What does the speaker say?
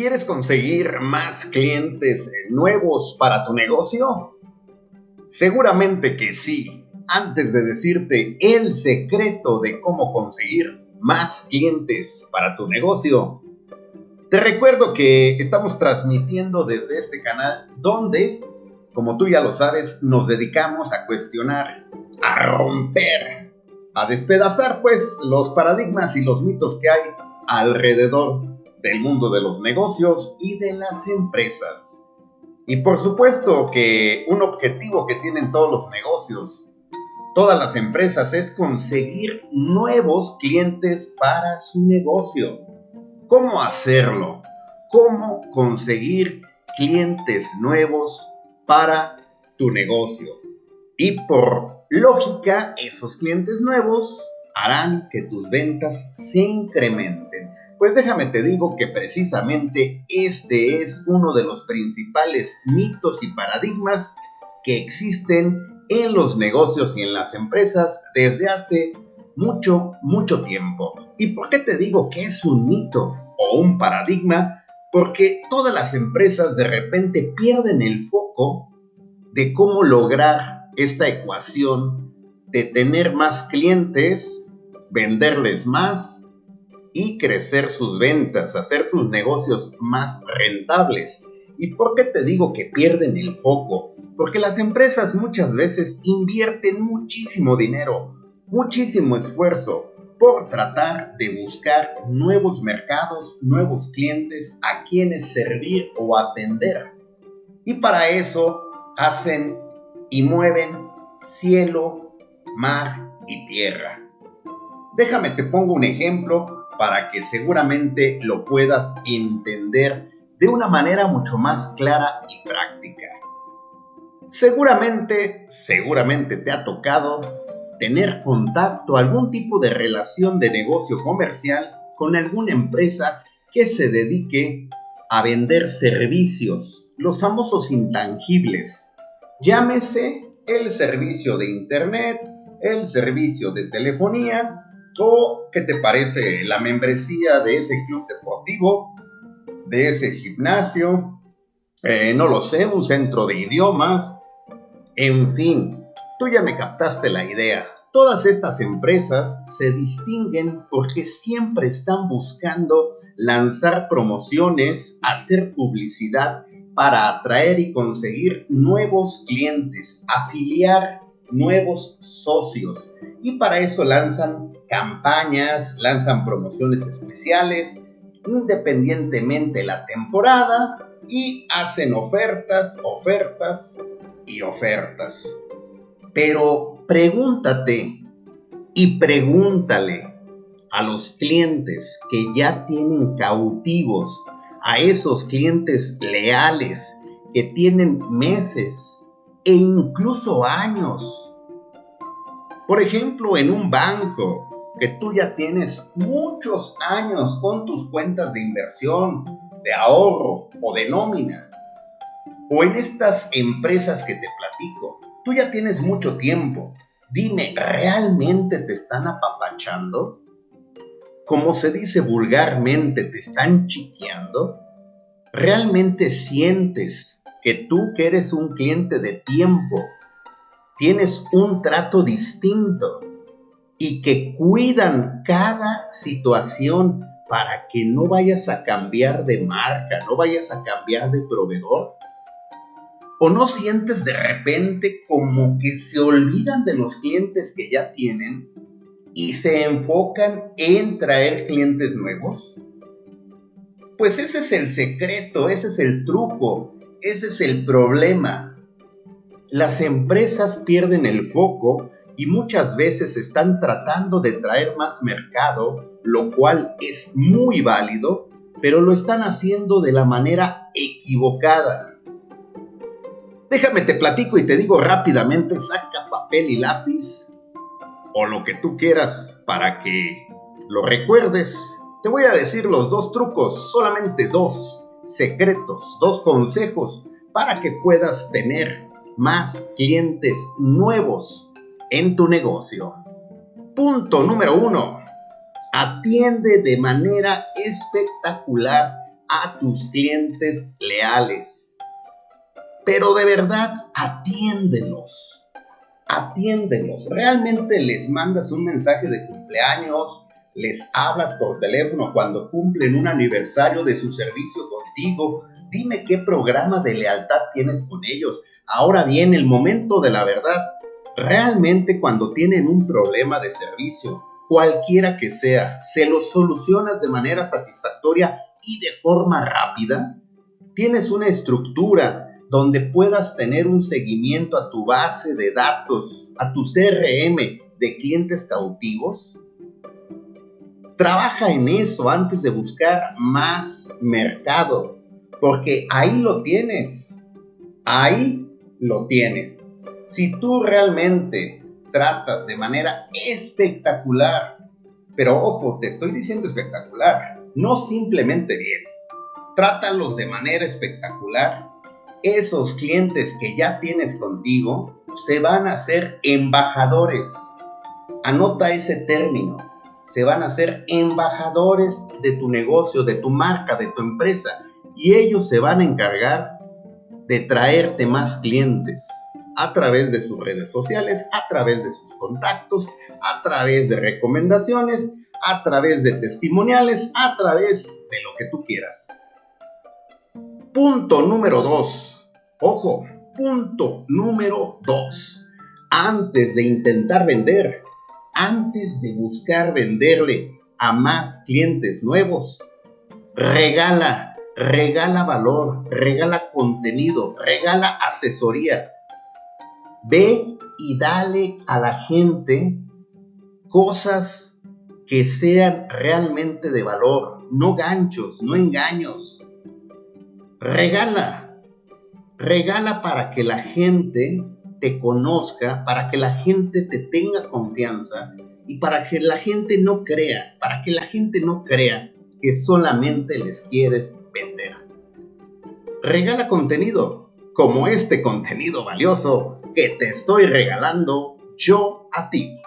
¿Quieres conseguir más clientes nuevos para tu negocio? Seguramente que sí. Antes de decirte el secreto de cómo conseguir más clientes para tu negocio, te recuerdo que estamos transmitiendo desde este canal donde, como tú ya lo sabes, nos dedicamos a cuestionar, a romper, a despedazar pues los paradigmas y los mitos que hay alrededor del mundo de los negocios y de las empresas. Y por supuesto que un objetivo que tienen todos los negocios, todas las empresas, es conseguir nuevos clientes para su negocio. ¿Cómo hacerlo? ¿Cómo conseguir clientes nuevos para tu negocio? Y por lógica, esos clientes nuevos harán que tus ventas se incrementen. Pues déjame te digo que precisamente este es uno de los principales mitos y paradigmas que existen en los negocios y en las empresas desde hace mucho, mucho tiempo. ¿Y por qué te digo que es un mito o un paradigma? Porque todas las empresas de repente pierden el foco de cómo lograr esta ecuación de tener más clientes, venderles más y crecer sus ventas, hacer sus negocios más rentables. ¿Y por qué te digo que pierden el foco? Porque las empresas muchas veces invierten muchísimo dinero, muchísimo esfuerzo por tratar de buscar nuevos mercados, nuevos clientes a quienes servir o atender. Y para eso hacen y mueven cielo, mar y tierra. Déjame te pongo un ejemplo para que seguramente lo puedas entender de una manera mucho más clara y práctica. Seguramente, seguramente te ha tocado tener contacto, algún tipo de relación de negocio comercial con alguna empresa que se dedique a vender servicios, los famosos intangibles. Llámese el servicio de internet, el servicio de telefonía ¿O qué te parece la membresía de ese club deportivo, de ese gimnasio? Eh, no lo sé, un centro de idiomas. En fin, tú ya me captaste la idea. Todas estas empresas se distinguen porque siempre están buscando lanzar promociones, hacer publicidad para atraer y conseguir nuevos clientes, afiliar nuevos socios. Y para eso lanzan campañas, lanzan promociones especiales, independientemente la temporada, y hacen ofertas, ofertas y ofertas. Pero pregúntate y pregúntale a los clientes que ya tienen cautivos, a esos clientes leales que tienen meses e incluso años. Por ejemplo, en un banco, que tú ya tienes muchos años con tus cuentas de inversión, de ahorro o de nómina, o en estas empresas que te platico, tú ya tienes mucho tiempo. Dime, ¿realmente te están apapachando? Como se dice vulgarmente, ¿te están chiqueando? ¿Realmente sientes que tú que eres un cliente de tiempo, tienes un trato distinto y que cuidan cada situación para que no vayas a cambiar de marca, no vayas a cambiar de proveedor? ¿O no sientes de repente como que se olvidan de los clientes que ya tienen y se enfocan en traer clientes nuevos? Pues ese es el secreto, ese es el truco, ese es el problema. Las empresas pierden el foco y muchas veces están tratando de traer más mercado, lo cual es muy válido, pero lo están haciendo de la manera equivocada. Déjame te platico y te digo rápidamente, saca papel y lápiz o lo que tú quieras para que lo recuerdes. Te voy a decir los dos trucos, solamente dos secretos, dos consejos para que puedas tener más clientes nuevos en tu negocio. Punto número uno. Atiende de manera espectacular a tus clientes leales. Pero de verdad, atiéndelos. Atiéndelos. Realmente les mandas un mensaje de cumpleaños, les hablas por teléfono cuando cumplen un aniversario de su servicio contigo. Dime qué programa de lealtad tienes con ellos. Ahora viene el momento de la verdad. Realmente cuando tienen un problema de servicio, cualquiera que sea, se lo solucionas de manera satisfactoria y de forma rápida. Tienes una estructura donde puedas tener un seguimiento a tu base de datos, a tu CRM de clientes cautivos. Trabaja en eso antes de buscar más mercado, porque ahí lo tienes. Ahí lo tienes. Si tú realmente tratas de manera espectacular, pero ojo, te estoy diciendo espectacular, no simplemente bien. Trátalos de manera espectacular. Esos clientes que ya tienes contigo se van a hacer embajadores. Anota ese término se van a ser embajadores de tu negocio, de tu marca, de tu empresa. Y ellos se van a encargar de traerte más clientes a través de sus redes sociales, a través de sus contactos, a través de recomendaciones, a través de testimoniales, a través de lo que tú quieras. Punto número 2. Ojo, punto número 2. Antes de intentar vender, antes de buscar venderle a más clientes nuevos, regala, regala valor, regala contenido, regala asesoría. Ve y dale a la gente cosas que sean realmente de valor, no ganchos, no engaños. Regala, regala para que la gente te conozca, para que la gente te tenga confianza y para que la gente no crea, para que la gente no crea que solamente les quieres vender. Regala contenido, como este contenido valioso que te estoy regalando yo a ti.